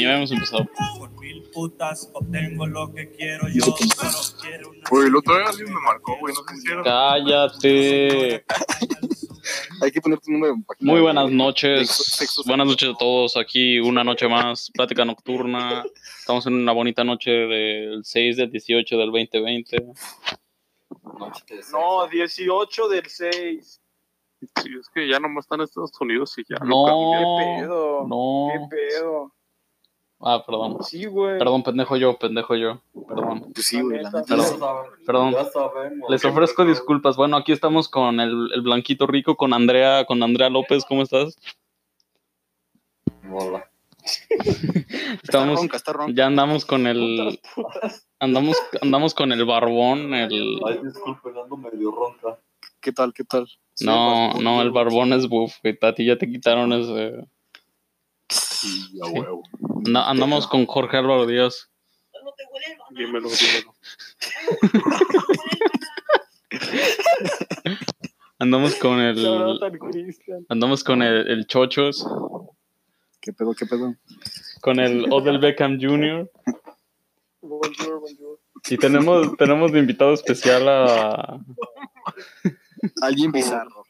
ni habíamos empezado. Por mil putas obtengo lo que quiero yo, pero quiero una Güey, el otro día alguien me marcó, güey, no sé si era. Cállate. Hay que poner tu número página. Muy buenas noches. Sexo- sexo- Buenas noches a todos. Aquí una noche más, plática nocturna. Estamos en una bonita noche del 6 del 18 del 2020. No, 18 del 6. Sí, es que ya nomás están en Estados Unidos y ya. No, cambié. ¿Qué pedo? no. ¿Qué pedo? Ah, perdón. Sí, güey. Perdón, pendejo yo, pendejo yo. Perdón. Pues sí, güey, la neta. Perdón. Perdón. Les ofrezco disculpas. Bueno, aquí estamos con el, el blanquito rico, con Andrea, con Andrea López. ¿Cómo estás? Hola. Está Estamos, ronca, está ronca. ya andamos con el, andamos, andamos con el barbón, el, Ay, disculpen, ando medio ronca. ¿Qué tal, qué tal? No, no, el barbón es buff, güey. A ti ya te quitaron ese. Sí, a huevo. Anda- andamos con Jorge Álvaro Díaz. Dímelo, dímelo. Andamos con el, andamos con el, el Chochos, ¿Qué pedo, qué pedo? con el Odell Beckham Jr. Bonjour, bonjour. Y tenemos, tenemos de invitado especial a, Alguien bizarro.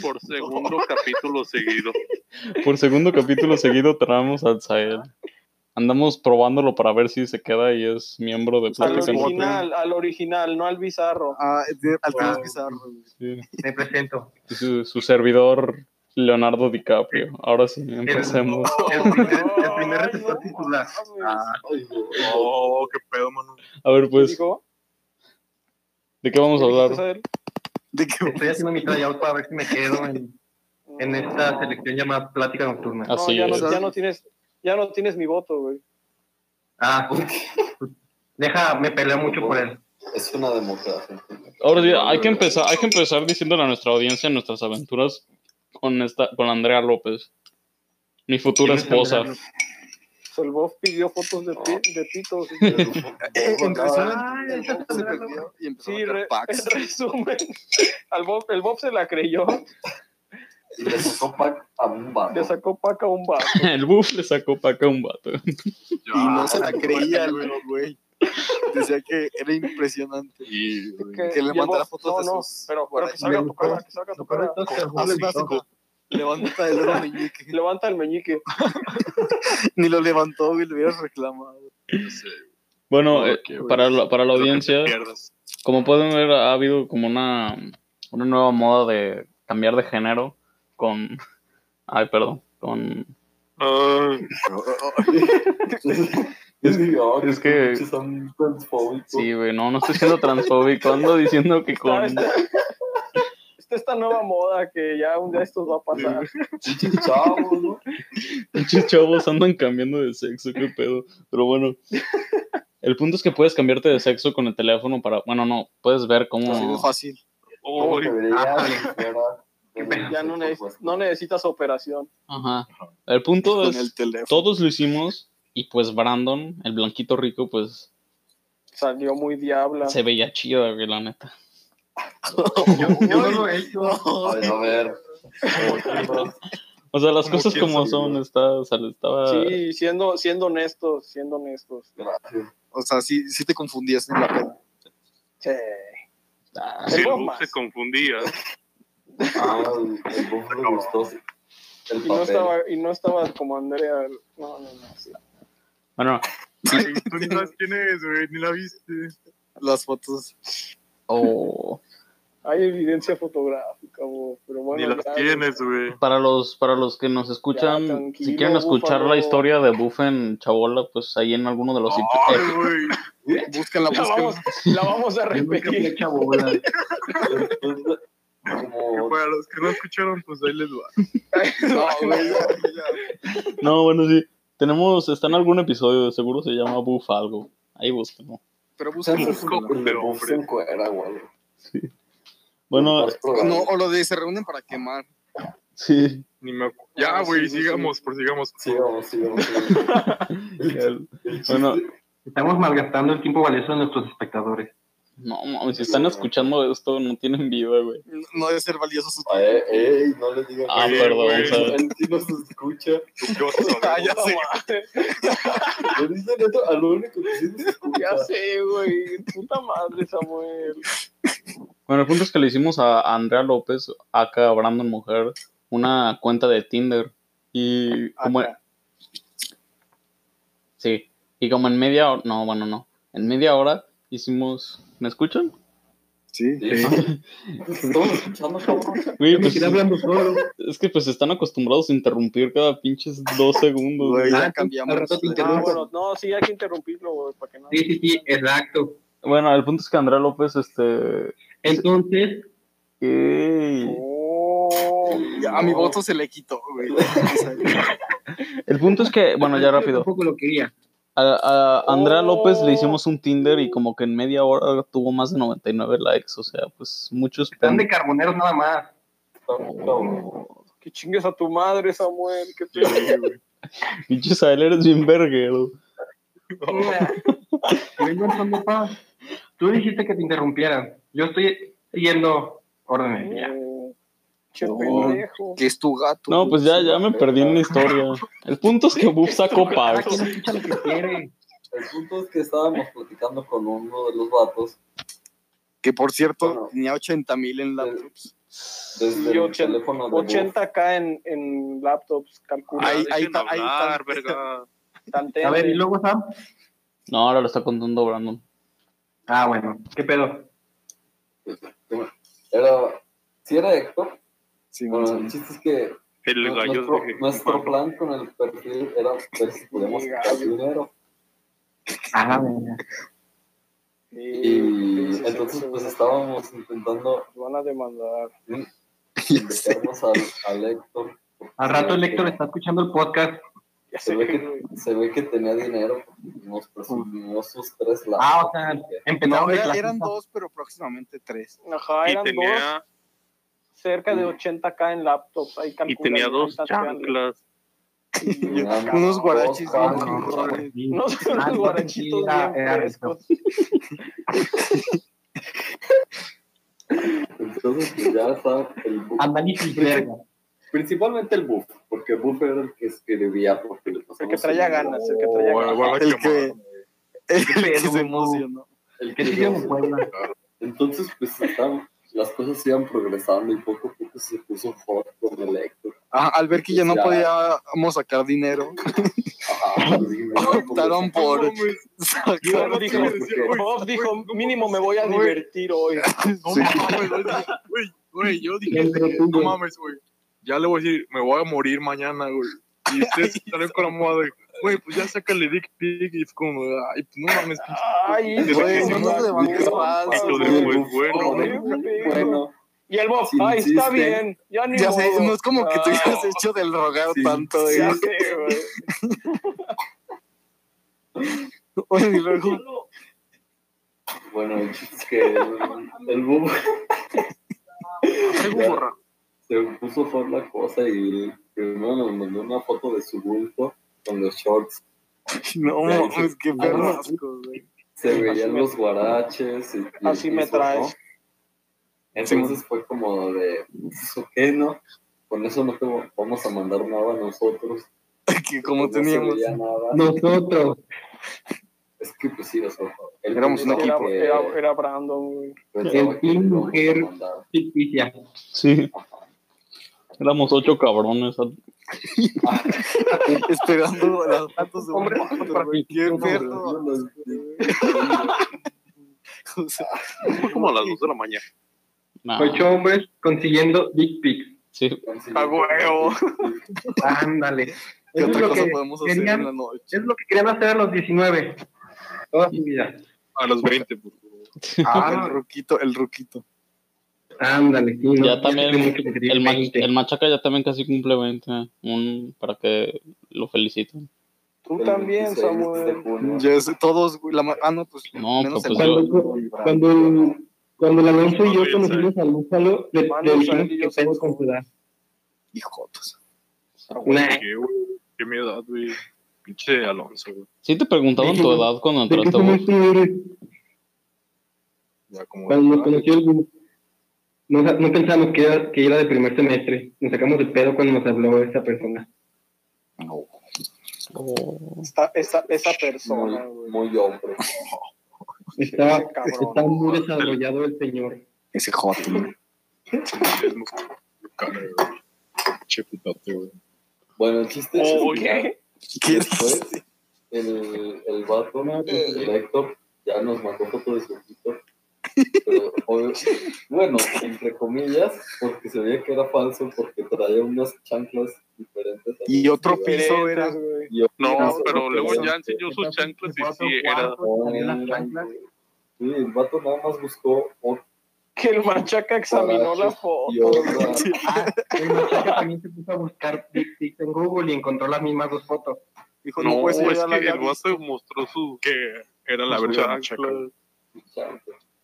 Por segundo capítulo seguido. por segundo capítulo seguido traemos al Sael. Andamos probándolo para ver si se queda y es miembro de Al original, al original, no al bizarro. Ah, de, al final bizarro. Sí. Me presento. Su, su servidor Leonardo DiCaprio. Ahora sí, empecemos. El primer, el primer Ay, receptor no titular. mames. Ah, Ay, güey. Oh, qué pedo, mano. A ver, ¿Qué pues? ¿de qué vamos a ¿Qué hablar? ¿De qué? estoy haciendo mi tryout para ver si me quedo en, en esta selección llamada Plática Nocturna. Ah, No, Así ya, es. no, ya no tienes, ya no tienes mi voto, güey. Ah, deja, me peleo mucho por él. Es una democracia. Ahora sí, hay que empezar, hay que empezar diciéndole a nuestra audiencia nuestras aventuras con esta, con Andrea López, mi futura ¿Quién es esposa. Andrea Solvov pidió fotos de, pi- de pitos. El Bob se perdió y empezó Sí, a re- packs. en resumen, al Bob, el Bob se la creyó, Y le sacó pack a un vato. le sacó paca a un vato. El buff le sacó para acá un vato. Y no se la creía, güey, güey. Decía que era impresionante. Y, Que, Que le el mandara Bob- fotos no, de no, sus pero, pero que salga tu cara, que salga tu cara. Levanta el dedo meñique. Levanta el meñique. Ni lo levantó, güey, le hubieras reclamado. Bueno, No, eh, qué bueno. para, la, para la audiencia, como pueden ver, ha habido como una, una nueva moda de cambiar de género con... Ay, perdón, con... Ay, Es que, oh, Es que- son transfóbicos. Sí, güey, no, no estoy siendo transfóbico, ando diciendo que con... Esta, nueva moda que ya un día estos va a pasar. Pinches chavos, ¿no? Pinches chavos andan cambiando de sexo, qué pedo. Pero bueno, el punto es que puedes cambiarte de sexo con el teléfono para... Bueno, no, puedes ver Así de cómo... fácil. Ah. Ya no, neces- no necesitas operación. Ajá. El punto Con es... el teléfono. Todos lo hicimos y pues Brandon, el blanquito rico, pues Salió muy diabla. se veía chido, la neta. Yo, yo no lo he hecho. Ay, a ver. O sea, las ¿Cómo cosas como son, está, o sea, estaba... Sí, siendo, siendo honestos, siendo honestos. Gracias. O sea, sí, sí te confundías en la peda. Sí. Ah, Sí, el bus se confundía. Ah, el, el buff le gustó. El Y no, estaba, y no estaba como Andrea. No, no, no. sí. Bueno, Ay, tú ni sabes quién es, güey, ni la viste. Las fotos. o Hay evidencia fotográfica, bo, pero bueno. ni las ya, tienes, güey. para los para los que nos escuchan, si quieren escuchar búfalo. la historia de Buff en Chabola, pues ahí en alguno de los Ay, epi- güey. Búscala, La vamos, la vamos a repetir. Como para los que no escucharon, pues ahí les va. No, güey, ya, ya. No, bueno, sí. Tenemos, está en algún episodio, seguro se llama Buff algo. Ahí búsquenlo. Pero el búscala. de buff se encuera, güey. Bueno, programas. No, o lo de se reúnen para quemar. sí. Ni me acu- Ya, Ah, güey, sí, sí, sigamos, prosigamos. Sigamos, sigamos. Bueno, Estamos malgastando el tiempo valioso de nuestros espectadores. No, mames, si están escuchando esto, no tienen vida, güey. No- No debe ser valioso su Ah, eh, ey, no les digan. Ah, Sí, perdón. Él sí nos escucha. ¿Tú qué vas a saber? Ah, ya sé. Le dicen eso a lo único que sí nos escucha. Ya sé, güey. Puta madre, Samuel. Bueno, el punto es que le hicimos a Andrea López, acá Brandon Mujer, una cuenta de Tinder. Y como, Acá. sí, y como en media hora, no, bueno, no, en media hora hicimos, ¿me escuchan? Sí. Sí. Escuchando, cabrón. Güey, pues, quedé hablando solo. es que pues están acostumbrados a interrumpir cada pinches dos segundos. Güey, ya Ah, cambiamos. Ah, bueno, no, sí, hay que interrumpirlo, güey, para que no. Sí, sí, sí, exacto. Bueno, el punto es que Andrea López, este... Entonces, ey, Oh, Ya, a mi voto se le quitó, güey. El punto es que, bueno, ya rápido. Tampoco lo quería. A, a Andrea Oh. López le hicimos un Tinder y como que en media hora tuvo más de 99 likes. O sea, pues muchos... Están de carboneros nada más. Cabrón. que chingues a tu madre, Samuel. Que te... Pinches a él eres bien verguero. De paz. Tú dijiste que te interrumpieran. Yo estoy siguiendo órdenes ya. Mm, Che No. pendejo. Que es tu gato. No, pues ya, ya me perdí en la historia. El punto es que Buff sacó quiere. El punto es que estábamos platicando con uno de los vatos Que por cierto, Bueno. tenía 80 mil en laptops. desde de voz. 80k en, en laptops, calcula. Ahí- ahí ahí verga. A ver, y luego Sam. No, ahora lo está contando Brandon. Ah, bueno, ¿qué pedo? Era, si era Héctor, Sí, bueno, el chiste es que El nu- gallo nuestro, de nuestro plan con el perfil era ver si podíamos sacar dinero. Ah, venga. Y Sí, sí, entonces sí, pues sí. estábamos intentando van a demandar. invitarnos al, al Héctor. Al rato el Héctor está escuchando el podcast. Ya Se ve, que, se ve que tenía dinero, nos presumió sus tres lados. Ah, o sea, empezaron No, de eran dos, pero próximamente tres. Ajá, Y eran dos, tenía, cerca de 80k en laptops. Ahí y tenía dos chanclas. Tenían Unos dos. No son Ah, guarachitos bien frescos. Entonces pues ya está el buff. Análisis verga. Principalmente el buff, porque el buff era el que escribía. Porque le El que traía el- ganas, el que traía Oh, ganas. la El quemada. que, el que se emocionó. El ¿Qué que? Entonces, pues estaban- las cosas iban progresando y poco a poco se puso hot con el Héctor. Ah, al ver que ya no Ya. podíamos sacar dinero, Ajá, sí, optaron por No. Bob dijo, Bob dijo, mínimo me voy a divertir hoy. No Sí. mames, güey, güey, yo dije, no mames, güey. Ya le voy a decir, me voy a morir mañana, güey. Y ustedes estarán con la moda de, güey, pues ya sácale dick pic. Y es como, ay, pues no mames. Ay, güey, no levantes no, falso, Lo Y de el buff, bueno, Bueno, Y el Bob, Sí, ay, está bien. Ya ni Ya sé, no es como que tú Ah, hayas hecho del rogar Sí. tanto. Ya sé, güey. Bueno, y luego, bueno, es que el, el ya se puso por la cosa y primero nos mandó una foto de su bulto con los shorts. no mames, qué perro Ah, asco, güey. Se veían me- los guaraches. Y, y Así me traes. ¿no? Entonces fue como de, ok, ¿no? Con eso no te vamos a mandar nada a nosotros. Que como no se teníamos. veía nada. Nosotros. Es que pues sí, o sea, él Éramos un pensaba Era, que- era, era Brandon, güey. El que team mujer. Ficticia. Sí. Éramos ocho cabrones. Esperando las fotos de un Hombre, Qué no, perro. Fue como a las 2 de la mañana. Nah, Ocho hombres consiguiendo dick pics. sí. A huevo. Ándale. ¿Qué otra lo cosa que podemos hacer querían- en la noche? Es lo que querían hacer a los 19. Toda su vida. A las 20, por favor. Ah, el ruquito, el ruquito. Ándale, sí. no, Ya también El, ma- 20. el machaca ya también casi cumple 20. Un, para que lo feliciten. Tú El también, 26 de Samuel. Ya sé, todos, güey, la ma- ah, no, pues No, menos pues el yo- Cuando, cuando, cuando la Alonso y yo conocimos al Búfalo, le, le dijimos yo que somos con hijotos. Nah, ¿Qué, güey? ¿Qué mi edad, güey? Pinche Alonso, güey. Sí te preguntaban tu edad cuando ¿De qué entraste a eres? Ya como Cuando nos conoció el no, no pensábamos que era, que era de primer semestre. Nos sacamos de pedo cuando nos habló esa persona. Esta, esa, esa Muy, persona, muy hombre. Está, está muy desarrollado el señor. Ese joto. Bueno, el chiste es Oh, que ¿qué? ¿Qué después el, el vato, el Héctor, ya nos mandó foto de su ojito. Pero, bueno, entre comillas, porque se veía que era falso, porque traía unas chanclas diferentes. Y otro piso era. güey. Y otro No, piso, pero luego ya enseñó sus chanclas y sí, era. Sí, el vato nada más buscó Que el machaca examinó la foto. Ah, el machaca también se puso a buscar Pics en Google y encontró las mismas dos fotos. Dijo, No, no, pues es que el vato mostró su que era la chancla.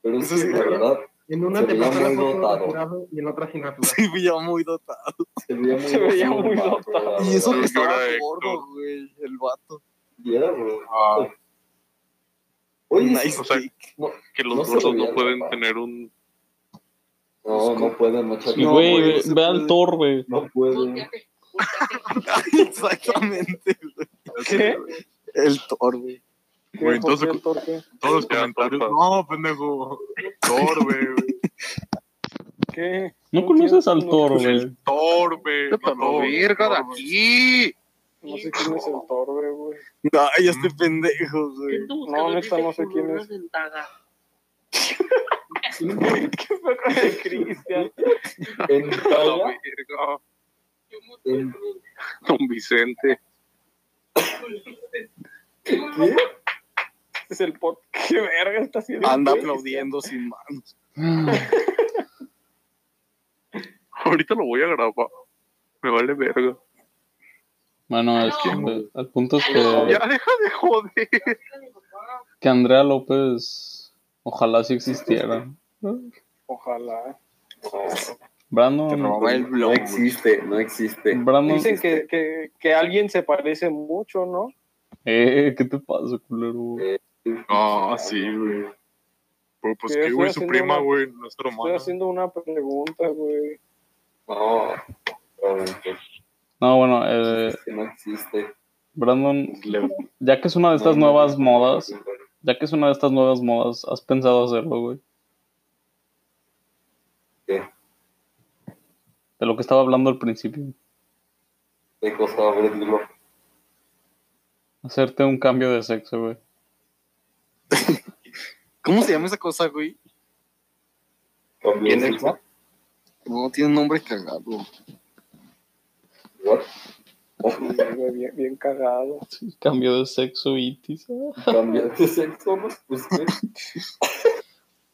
Pero sí, la verdad, En una Se te veía muy dotado. y en otra sin. Se veía muy dotado. se veía muy, Se veía basura, muy güey, dotado. Y eso que estaba gordo, güey, el vato. Y era, güey. Ah. Oye, Nice sí, o sea, pic. Que No los se gordos no pueden papá. tener un. no, no pueden, No, güey, no ve al. Thor, güey. No pueden. Exactamente, güey. ¿Qué? El Thor, güey. ¿Qué? Güey, ¿Por entonces- qué, Thor, qué? Todos los comentarios. No, pendejo. Thor, güey. ¿Qué? No conoces al entiendo, Thor, no- güey. Thor, güey. Pero Thor, verga de aquí. No sé quién es el Thor, güey. Ay, ya estoy pendejo, güey. No, neta, no sé quién es. ¿Qué fue con el Cristian? En A la Italia, verga. en- Don Vicente. ¿qué? Es el pot. ¿Qué verga está haciendo? Anda aplaudiendo sin manos. Ahorita lo voy a grabar. Me vale verga. Bueno, es que, el punto es que, Ya deja de joder. que Andrea López, ojalá sí existiera. Ojalá. Brandon, robaba el No blog. güey. existe, no existe. Brandon, Dicen que, que, que alguien se parece mucho, ¿no? eh, ¿qué te pasa, culero? Ah, sí, güey. Pero pues que, estoy güey, su prima, güey, nuestra Estoy hermana. haciendo una pregunta, güey. No, No, bueno, eh, es que no existe. Brandon, ya que es una de estas No, no, nuevas no, modas, no, no. ya que es una de estas nuevas modas, ¿has pensado hacerlo, güey? ¿Qué? De lo que estaba hablando al principio. ¿Qué cosa abrirlo? Hacerte un cambio de sexo, güey. ¿Cómo se llama esa cosa, güey? Cambio ¿Quién de es? sexo. No, tiene un nombre cagado. What? Güey, bien, bien cagado. Cambio de sexo, itis. Cambio de sexo, ¿no? Pues qué,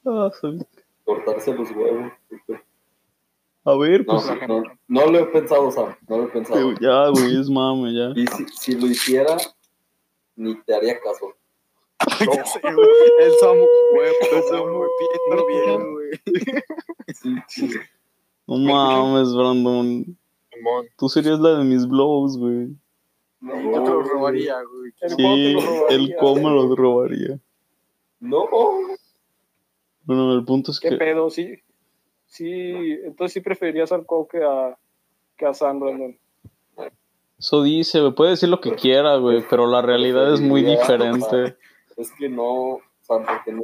Ah, soy- cortarse los huevos. A ver, No, pues. no, no lo he pensado, Sam. No lo he pensado. Ya, güey, es mame, ya. Y si, si lo hiciera, ni te haría caso. Ya sé, güey. El Samu, güey, el Samu, pidiendo bien, güey. Sí, sí. No mames, Brandon. Tú serías la de mis blogs, güey. No, Yo te lo robaría, güey. El Sí, el cómo me lo robaría. No. Bueno, el punto es ¿Qué que. pedo? Sí. Sí, entonces sí preferirías al Coque a, que a Sam Brandon. Eso dice, güey. Puede decir lo que quiera, güey, pero la realidad es muy diferente. Es que no, porque no.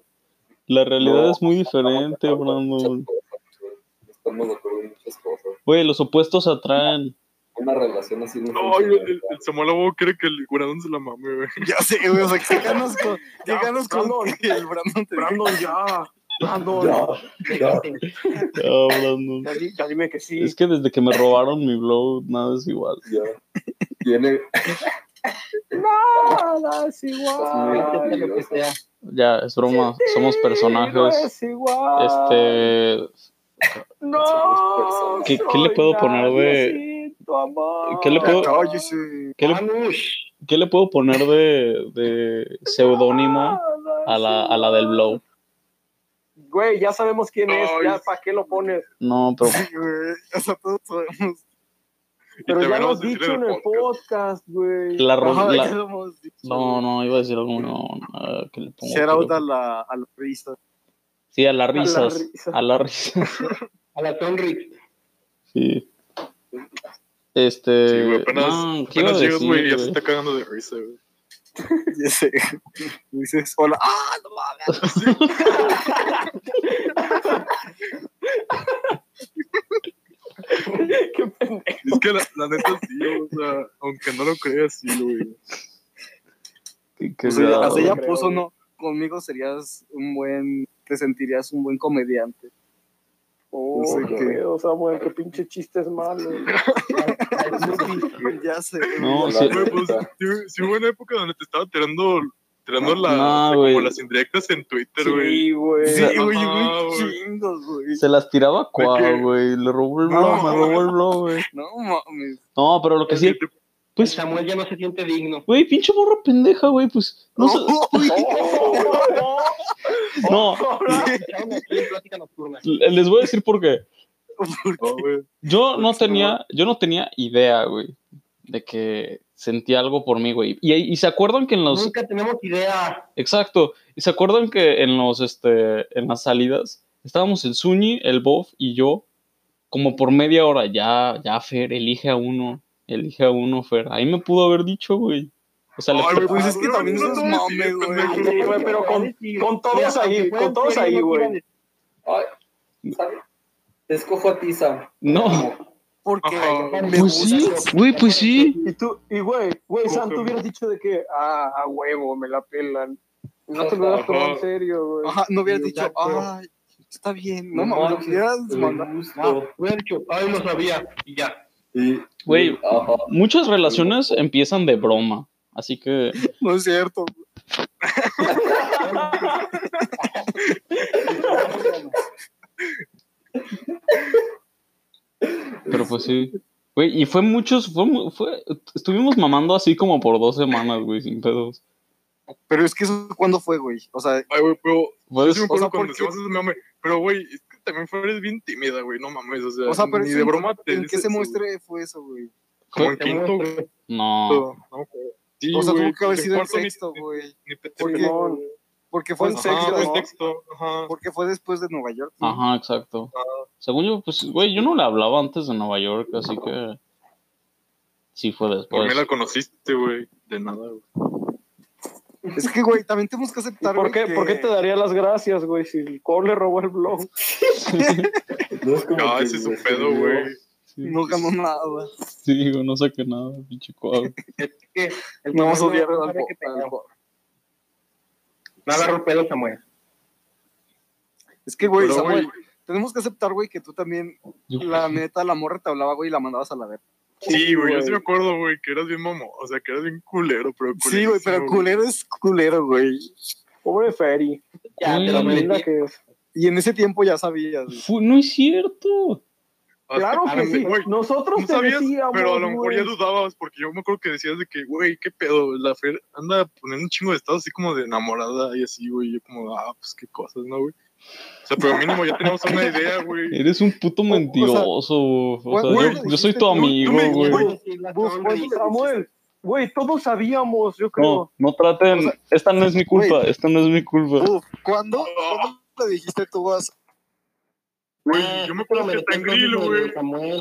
La realidad no es muy diferente, Brandon. cosas, güey. No Estamos de acuerdo en muchas cosas. Güey, los opuestos atraen. Una relación así no No, el, el, el Samuel quiere que el Brandon se la mame, güey. Ya sé, güey. O sea, ¿qué ganas con, qué ganas con Brandon. que el Brandon te Brandon, ya. Brandon. Ya, ya. Brandon. Ya dime que sí. Es que desde que me robaron mi blog, nada es igual. Ya. Tiene. Nada es Ay, igual. lo que sea. Ya, es broma. Somos No personajes. es igual. Este. No. ¿Qué- qué le puedo poner de-. ¿Qué le puedo-. ¿Qué le, qué le puedo poner de, de seudónimo a la, a la del blow? Güey, ya sabemos quién es. Ay. Ya, ¿para qué lo pones? No, pero Sí, güey. Sea, todos sabemos. Pero ya lo has dicho en el podcast, güey. la, Ajá, la-. No, no, iba a decir algo. No, no, ¿qué le pongo? Shout out a la, a la risa. Sí, a las A la risas. risa. A las risas. A la Tonric. Sí. Este. Sí, güey, apenas, no, ¿qué iba a apenas llegas, decir, güey, ya se está cagando de risa, güey. Ya sé. Dices, hola. ¡Ah, no mames! Qué pendejo. Es que la, la neta sí, o sea, aunque no lo creas, sí, güey. Qué- qué O sea, cagado, hasta ella güey. puso, no, conmigo serías un buen, te sentirías un buen comediante. Oh, sé qué qué. Samuel, qué pinche chiste es malo. ya sé. No, sí. Güey, pues, neta. sí, sí hubo una época donde te estaba tirando, tirando la, No, como las indirectas en Twitter, güey. Sí, güey. Sí, güey, chingos, güey. Se las tiraba a qué? Güey. Le robó el blog, me robó el blog, güey. No mames. No, pero lo que sí. Pues, Samuel ya no se siente digno. güey, pinche morra pendeja, güey. Pues, no sé. No, les voy a decir por qué. No, güey. Yo no Porque se tenía, yo no tenía idea, güey, de que sentía algo por mí, güey. Y, y se acuerdan que en los, Nunca tenemos idea. exacto, y se acuerdan que en los, este, en las salidas estábamos el Zuni, el Bof y yo, como por media hora, ya, ya, Fer, elige a uno, elige a uno, Fer. Ahí me pudo haber dicho, güey. O sea, le- Ay, Pues es que no, también no, no, mame, sí, güey. pero con, con todos ahí, con todos ahí, güey. Te escojo a ti, Sam. no, Porque Ajá. me pues sí, güey, pues sí. Y tú, y güey, güey, Sam, tú hubieras dicho de que, ah, a huevo, me la pelan. No te lo hubieras tomado en serio, güey. Ajá, no hubieras dicho, ay, está bien. No mames, lo hubieras mandado. gusto. Hubiera dicho, ay, lo sabía. Y ya. Sí, Güey. Muchas relaciones empiezan de broma, así que, No es cierto. pero pues sí. Güey, y fue muchos, fue, fue, estuvimos mamando así como por dos semanas, güey, sin pedos. Pero es que eso, ¿cuándo fue, güey? O sea, Ay, güey, pero Fue sí me des- acuerdo o sea, cuando porque- decíamos ese mame. Pero, güey, es que también fue bien tímida, güey, no mames, o sea, o sea pero ni de en- broma te ¿en qué dices se eso, muestre fue eso, güey? Como en Te quinto, muestro. No. no, no, Sí, O sea, güey, tuvo que haber sido en ni- sexto, ni- güey. ni te- Porque- Simón. Porque fue en Ajá, sexto, sexto, ajá. Porque fue después de Nueva York. ¿no? Ajá, exacto. Según yo, pues, güey, yo no le hablaba antes de Nueva York, así que sí fue Por después. mí la conociste, güey, de nada, güey. Es que, güey, también tenemos que ¿Y aceptar, por güey, qué, que- por qué te daría las gracias, güey, si el Cole le robó el blog? No es como No, que ese es un pedo, güey. Sí, no ganó nada? sí, güey, no saqué nada, pinche el No vamos a odiar no al al No agarro pedo, Samuel. Es que, güey, Pero, Samuel, güey, tenemos que aceptar, güey, que tú también, la neta, la morra te hablaba, güey, y la mandabas a la verga. Sí, güey, yo sí me acuerdo, güey, que eras bien mamo, o sea, que eras bien culero, pero Sí, güey, pero culero es culero, güey. Pobre Ferry. Ya, Mm. te lo que es. Y en ese tiempo ya sabías, güey. No es cierto. Claro que- que sí. güey, Nosotros No te sabías, decíamos, pero a lo mejor ya güey. dudabas, porque yo me acuerdo que decías de que, güey, qué pedo, la Fer anda poniendo un chingo de estados así como de enamorada y así, güey, yo como, ah, pues qué cosas, ¿no, güey? O sea, pero mínimo ya teníamos una idea, güey. Eres un puto mentiroso. O sea, güey, yo, yo soy tu amigo, güey. Samuel, güey, todos sabíamos, yo creo. No, no traten. Esta no es mi culpa, esta no es mi culpa. Uf, ¿cuándo? ¿Cuándo le dijiste tú vas? Güey, yo me acuerdo que hasta en Grill, güey.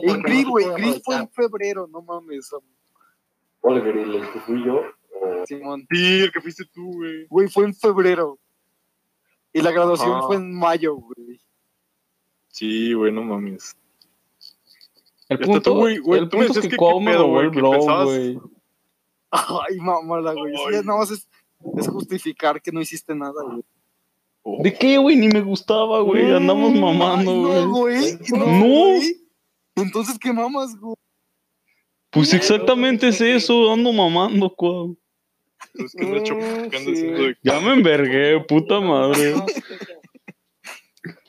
En Grill, güey, Grill fue en febrero, no mames, ¿Cuál grill? ¿El que fui yo? Simón. Sí, el que fuiste tú, güey. Güey, fue en febrero. Y la graduación fue en mayo, güey. Sí, güey, no mames. El punto, tú, güey, güey, el tú punto es decías que que Cuau qué me robó güey, el que blog, pensabas- güey. Ay, mamala, güey. Ay. nada más es, es justificar que no hiciste nada, güey. Oh. ¿De qué, güey? Ni me gustaba, güey. Andamos mamando, güey. güey. No, No. güey. Entonces, ¿qué mamas, güey? Pues exactamente es eso, ando mamando, Cuau. Es que de hecho, Mm, ¿qué andas sí. de Ya me envergué, puta madre.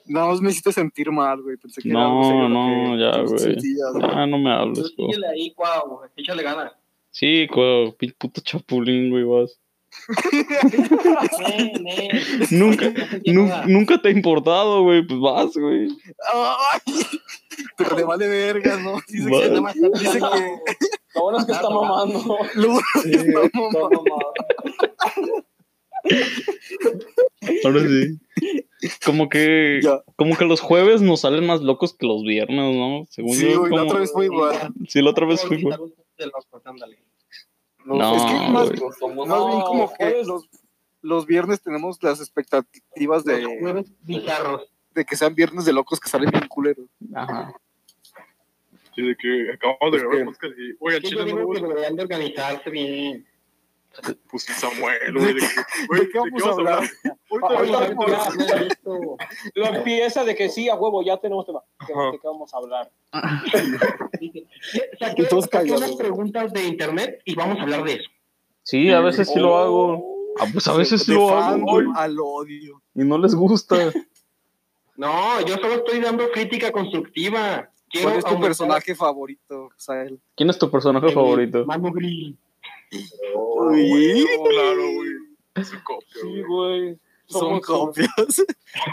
Nada más me hiciste sentir mal, güey. Pensé que era No, no, que ya, güey. güey. Ah, no me hables, Cuau. Síguele ahí, cuau, échale ganas. Sí, Cuau, puto chapulín, güey, vas. Nunca, nunca te ha importado, güey. Pues vas, güey. Pero le vale verga, ¿no? Dice Vale. que, Nada más está dice que Lo bueno es que está mamando. lo bueno es que está mamando. Ahora sí. como que, Ya. como que los jueves nos salen más locos que los viernes, ¿no? Según Sí, yo, güey, la como- otra vez fue igual. Sí, la otra vez fue igual. Ándale. No, es que más, somos más bien como No, que los, los viernes tenemos las expectativas de, jueves de que sean viernes de locos que salen bien culeros. Ajá. Sí, de que acabamos de grabar podcast y, oye, al chile no que deberían de organizarse bien. Pues Samuel, güey. ¿De qué, güey, ¿De qué vamos a hablar? Lo empieza de que sí, a huevo, ya tenemos tema. ¿De qué vamos a hablar? Dice, Saqué, saqué unas preguntas de internet y vamos a hablar de eso. Sí, a veces sí lo Oh. hago. Ah, pues a veces sí lo hago. al odio. Y no les gusta. No, yo solo estoy dando crítica constructiva. Quiero ¿Cuál es tu aumentar personaje favorito, Sael? ¿Quién es tu personaje el favorito? Manu Grill. Uy, Claro, güey. Su copia, Sí, güey. güey. son copias.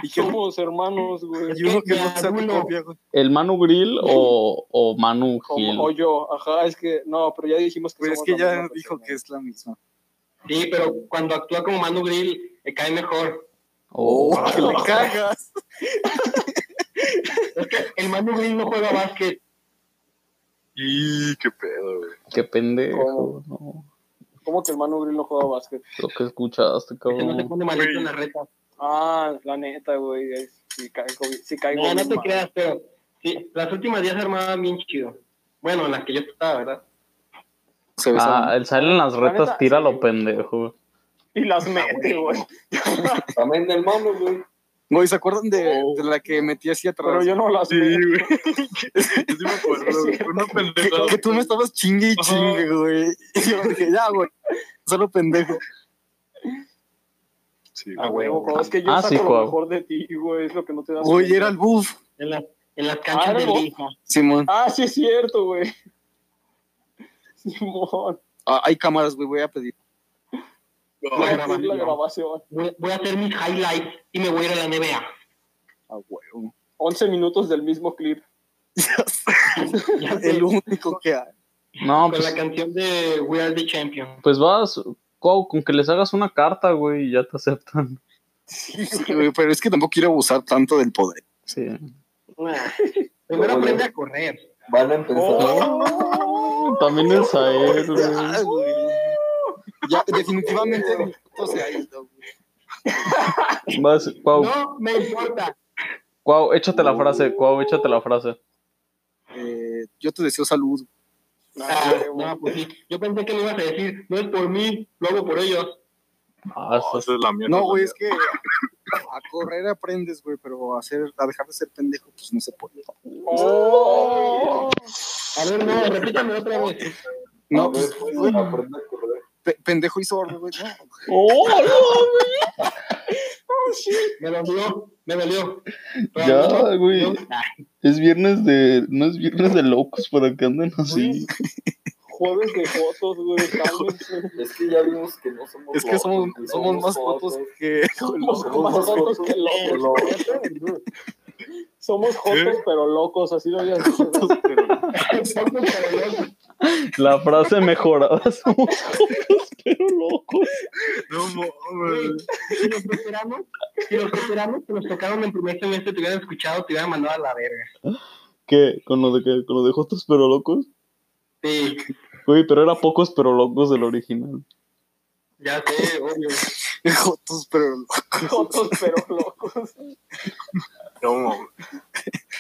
y, que, somos hermanos, güey. y uno que no sea tu copia, güey. ¿El Manu Grill o, o Manu Gil? Como, o yo, ajá, es que no, pero ya dijimos que Pues es somos que la ya misma dijo persona. que es la misma. Sí, pero cuando actúa como Manu Grill, me cae mejor. Oh, Oh, que le cagas. Es que el Manu Grill no juega básquet. Y qué pedo, güey. Qué pendejo. ¿Cómo? No, ¿Cómo que el Manu Grill no juega básquet? lo que escuchaste, Que no cabrón. pone malito en la reta. Ah, la neta, güey. Sí caigo, sí caigo No, te mal. creas, pero sí, las últimas días se armaban bien chido. Bueno, en las que yo estaba, ¿verdad? Se Ah, el sale en las La retas, neta, tira sí, lo pendejo. Y las mete, güey. También del mano, güey. Güey, ¿se acuerdan de, Oh. de la que metí así atrás? Pero yo no las Sí, meto. güey. Yo sí me acuerdo, güey. Fue una que, pendejada. que tú me estabas chingue y Ajá. chingue, güey. Y yo dije, ya, güey. Solo pendejo. Sí, A güey. huevo, es que yo Ah, saco sí, lo mejor de ti, güey. Es lo que no te das Oye, cuenta. era el buff. En, las en las canchas Ah, de ¿no? Lija. Simón. Ah, sí es cierto, güey. Simón. Ah, hay cámaras, güey. Voy a pedir. Voy a grabar, hacer la grabación. Voy, voy a hacer mis highlights y me voy a ir a la NBA. A huevo. 11 minutos del mismo clip. Ya sé, El único que hay. No, con la pues, canción de We Are the Champion. pues vas, Cuau, con que les hagas una carta, güey, y ya te aceptan. Sí, güey, pero es que tampoco quiero abusar tanto del poder. Sí. Ah, Primero aprende a correr. Van a empezar. Oh. También es a él, Ah, güey. Ya, definitivamente mi puto se ha ido. Vas, Cuau, No me importa. Cuau, échate la frase, Cuau, échate la frase. Eh, yo te deseo salud. Ah, no, pues sí. Yo pensé que me ibas a decir, no es por mí, lo hago por ellos. Ah, No, esa es la mierda. No, güey, es que a correr aprendes, güey, pero a, hacer, a dejar de ser pendejo, pues no se puede. Oh. A ver, no, repítame otra vez. No, pues, güey, aprende a correr. Pe- pendejo y sordo, güey. No. ¡Oh, no, Me dolió, me dolió. Ya, güey. Es viernes de. No es viernes de locos para que anden así. Jueves de fotos, güey. cálmense. Es que ya vimos que no somos Es que somos, locos, güey, somos más fotos que. Somos Somos más jotos jotos que que locos. Somos jotos, pero locos, así lo habías dicho. La frase mejorada. Somos locos, pero locos. No, mames. Si los veteranos, si los veteranos que nos tocaron en primer semestre te hubieran escuchado, te hubieran mandado a la verga. ¿Qué? ¿Con lo de qué? ¿Con lo de Jotos pero locos? Sí, Güey, pero era pocos pero locos del original. ya sé, obvio. Jotos, pero. Jotos, pero locos. No, mames.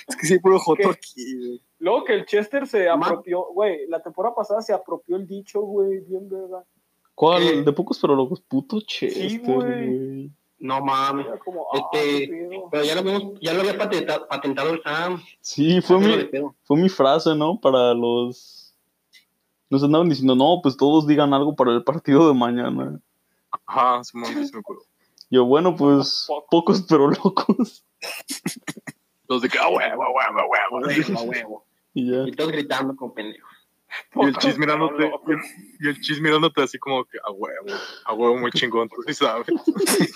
Es que sí, puro joto ¿Qué? aquí, güey. Luego que el Chester se apropió, güey, la temporada pasada se apropió el dicho, güey, bien verdad. ¿Cuál? ¿Qué? ¿El de pocos pero locos? Puto Chester, güey. güey. No mames. Era como, Este, ah. Pero ya lo, habíamos, ya lo había patenta- patentado el Sam. Sí, fue mi, fue mi frase, ¿no? Para los... Nos andaban diciendo, no, pues todos digan algo para el partido de mañana. Ajá, sí me. Yo, bueno, pues Poco. pocos pero locos. Los de que, ah, huevo, huevo, huevo. huevo, huevo. Y ya. Y todos gritando con pendejos. Y el chis mirándote, y el chis mirándote así como que, a huevo, a huevo, muy chingón, tú sí sabes.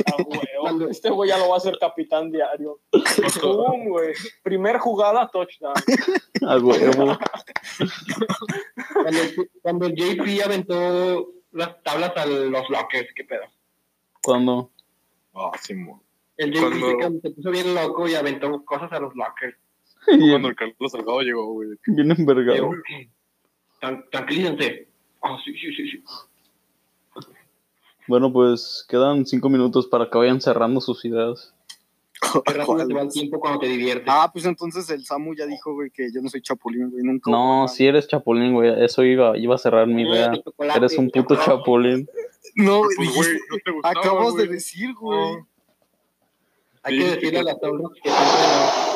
Ah, huevo. Este güey ya lo va a hacer capitán diario. Güey. Primer jugada, touchdown. A huevo. Cuando, cuando el JP aventó las tablas a los lockers, qué pedo. Cuando. Ah, Simón. El Jay Cuando- se puso bien loco y aventó cosas a los lockers. Y Cuando el Carlos Salgado llegó, güey. bien envergado. Digo, "Tran- Tranquilícense. Ah, sí, sí, sí, sí. Bueno, pues quedan cinco minutos para que vayan cerrando sus ideas. Qué rápido te va el tiempo cuando te diviertes. Ah, pues entonces el Samu ya dijo, güey, que yo no soy chapulín, güey, nunca. No, si eres chapulín, güey. Eso iba, iba a cerrar mi idea. Eres un puto chapulín. No, güey, Pues, güey, no te gustaba, acabas de decir, güey. No. Hay que Sí, decirle sí. a las tablas que siempre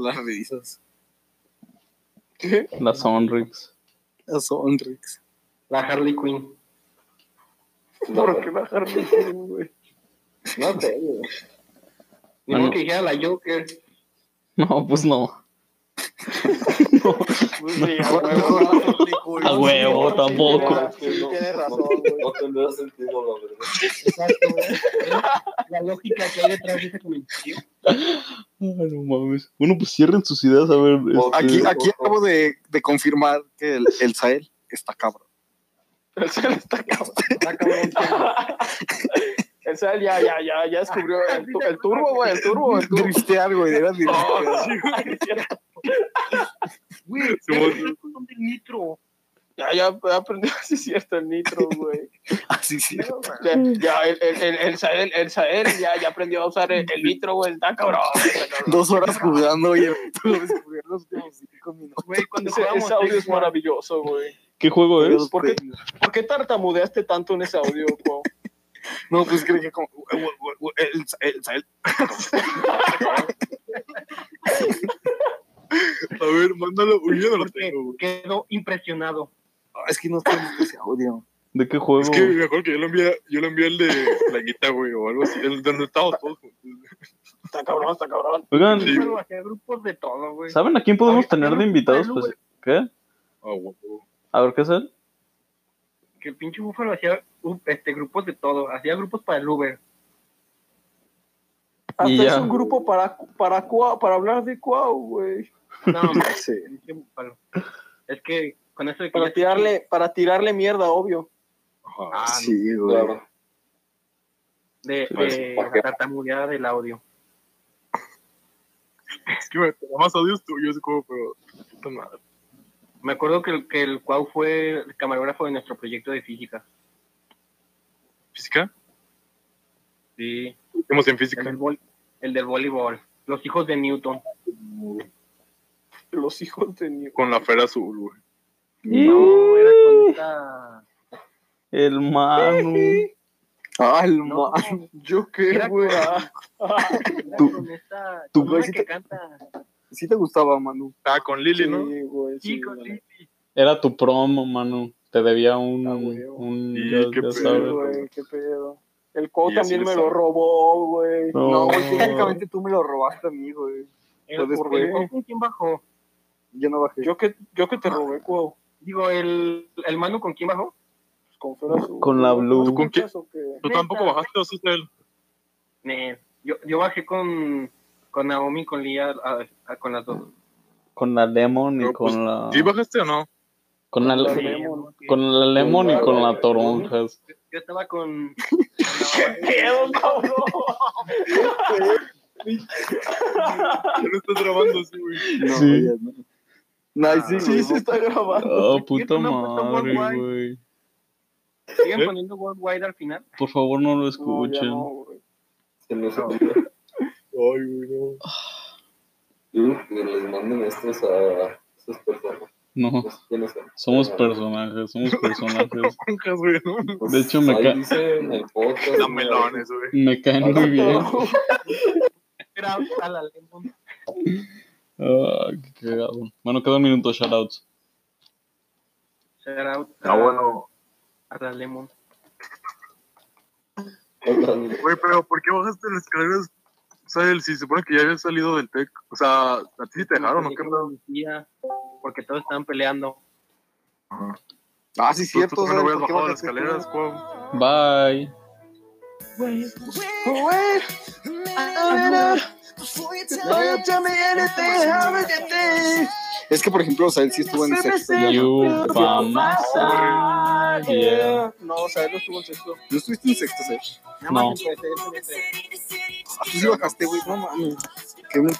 Las risas. La Sonrix. Las Sonrix. la Harley Quinn. No, ¿Por qué bajar de Queen, güey? no sé, güey. Ni modo que dijera la Joker. No, pues no. Pues sí, a huevo. A huevo, tampoco. Sí, tienes razón, No, güey. no tendría sentido, la verdad. Exacto, güey. La lógica que hay detrás de ese comentario. Ay, no mames. Bueno, pues cierren sus ideas, a ver. este, Aquí, aquí acabo de, de confirmar que el, el Sael está cabrón. El Sal está cabrón. Está cabrón. El Sal ya, ya, ya, ya descubrió el, el turbo, güey, el turbo, el turbo. Dristear, güey, era. Güey, Sí, ese vos- es el nitro. Ya, ya aprendió, sí es cierto, el nitro, güey. Así sí. Ya, ya, el, el, el, el Sael, el Sael ya, ya aprendió a usar el, el nitro, güey, está cabrón. Dos horas jugando los cinco minutos. Güey, cuando Ese, jugamos ese audio es maravilloso, güey. ¿Qué juego es? ¿Por qué, ¿Por qué tartamudeaste tanto en ese audio? No, pues creí que como. El, el, el Sael. A ver, mándalo. Uy, yo no lo tengo, güey. quedó impresionado. Ah, Es que no viendo ese audio. ¿De qué juego? Es que me acuerdo que yo lo envié, yo lo envié el de la guita, güey, o algo así, el donde estábamos todos. Está cabrón, está cabrón. Oigan, Sí. Grupos de todo, güey. ¿saben a quién podemos tener de invitados? Pues, ¿qué? Ah, güey. A ver, ¿qué es él? Que el pinche Búfalo hacía uh, este, grupos de todo. Hacía grupos para el Uber. Hasta es un grupo para, para, Cuau- para hablar de Cuau, güey. No, hombre, Sí. Es que con eso de que Para tirarle, para tirarle mierda, obvio. Ah, Sí, güey. Claro. de, Pues, de ¿por qué? tartamudeada del audio. Es que me más audios tuyos, como, pero. Puta madre. Me acuerdo que el, que el Cuau fue el camarógrafo de nuestro proyecto de física. ¿Física? Sí, Hicimos en el física. del, vol- el del voleibol. Los hijos de Newton. Los hijos de Newton. Con la fera azul, güey. No, era con esta. El Manu. Ah, el No, ma- ¿Yo qué, Era güey? con- Ah, era Tú- con esta. tú- güey, te- canta. Sí te gustaba, Manu. Ah, con Lili, ¿no? Sí, güey, sí, Sí, con güey. Era tu promo, Manu. Te debía un. Ah, güey. un Sí, ya, qué ya pedo. Güey, qué pedo. El Cuau también me sabe. lo robó, güey. No. No, güey, técnicamente tú me lo robaste a mí, güey. ¿por qué? ¿Con quién bajó? Yo no bajé. Yo que, yo que te robé, Cuau. Digo, el, el Manu con quién bajó? Pues con Fera. Con la Blue. ¿No ¿Con quién? ¿Tú tampoco bajaste o sí, él? Yo, yo bajé con, con Naomi con Lía, a- a- con las dos. Con la Lemon y pues, con la. ¿Sí bajaste o no? Con la, Sí, Lemon. con la Lemon y con la Toronjas. Yo estaba con. ¿Qué pedo, cabrón? Ya no estás grabando así, güey. No, Sí. ya no. Nice, sí, Sí, güey. se está grabando. Oh, puta no madre, güey. ¿Siguen ¿Eh? poniendo Worldwide al final? Por favor, no lo No, ya escuchen. no, güey. Se me olvidó. Ay, güey, no. Yo que les manden estos a esas personas. No, No somos Ah, personajes, somos personajes. ¿no? De hecho, me ahí ca- dice en el podcast. Las melones, güey. Me caen muy bien. A la Lemon. Ah, qué cagado. Bueno, queda un minuto, shoutouts. Shout out Ah, a- bueno. A la Lemon. Güey, pero ¿por qué bajaste las escaleras? O sea, el- si se supone que ya habías salido del TEC. O sea, ¿a ti sí te dejaron o qué? Porque todos estaban peleando. Ajá. Ah, sí, ¿Tú, cierto. tú qué no ¿sabes habías bajado las escaleras, tú? Cuau? Bye. Don't tell me anything, how Es que, por ejemplo, o sea, él sí estuvo en sexto. yo no. Yeah. O sea, él no estuvo en sexto. ¿No estuviste en sexto, ¿sí? No. Ah, tú sí bajaste, güey. No mames. Qué mente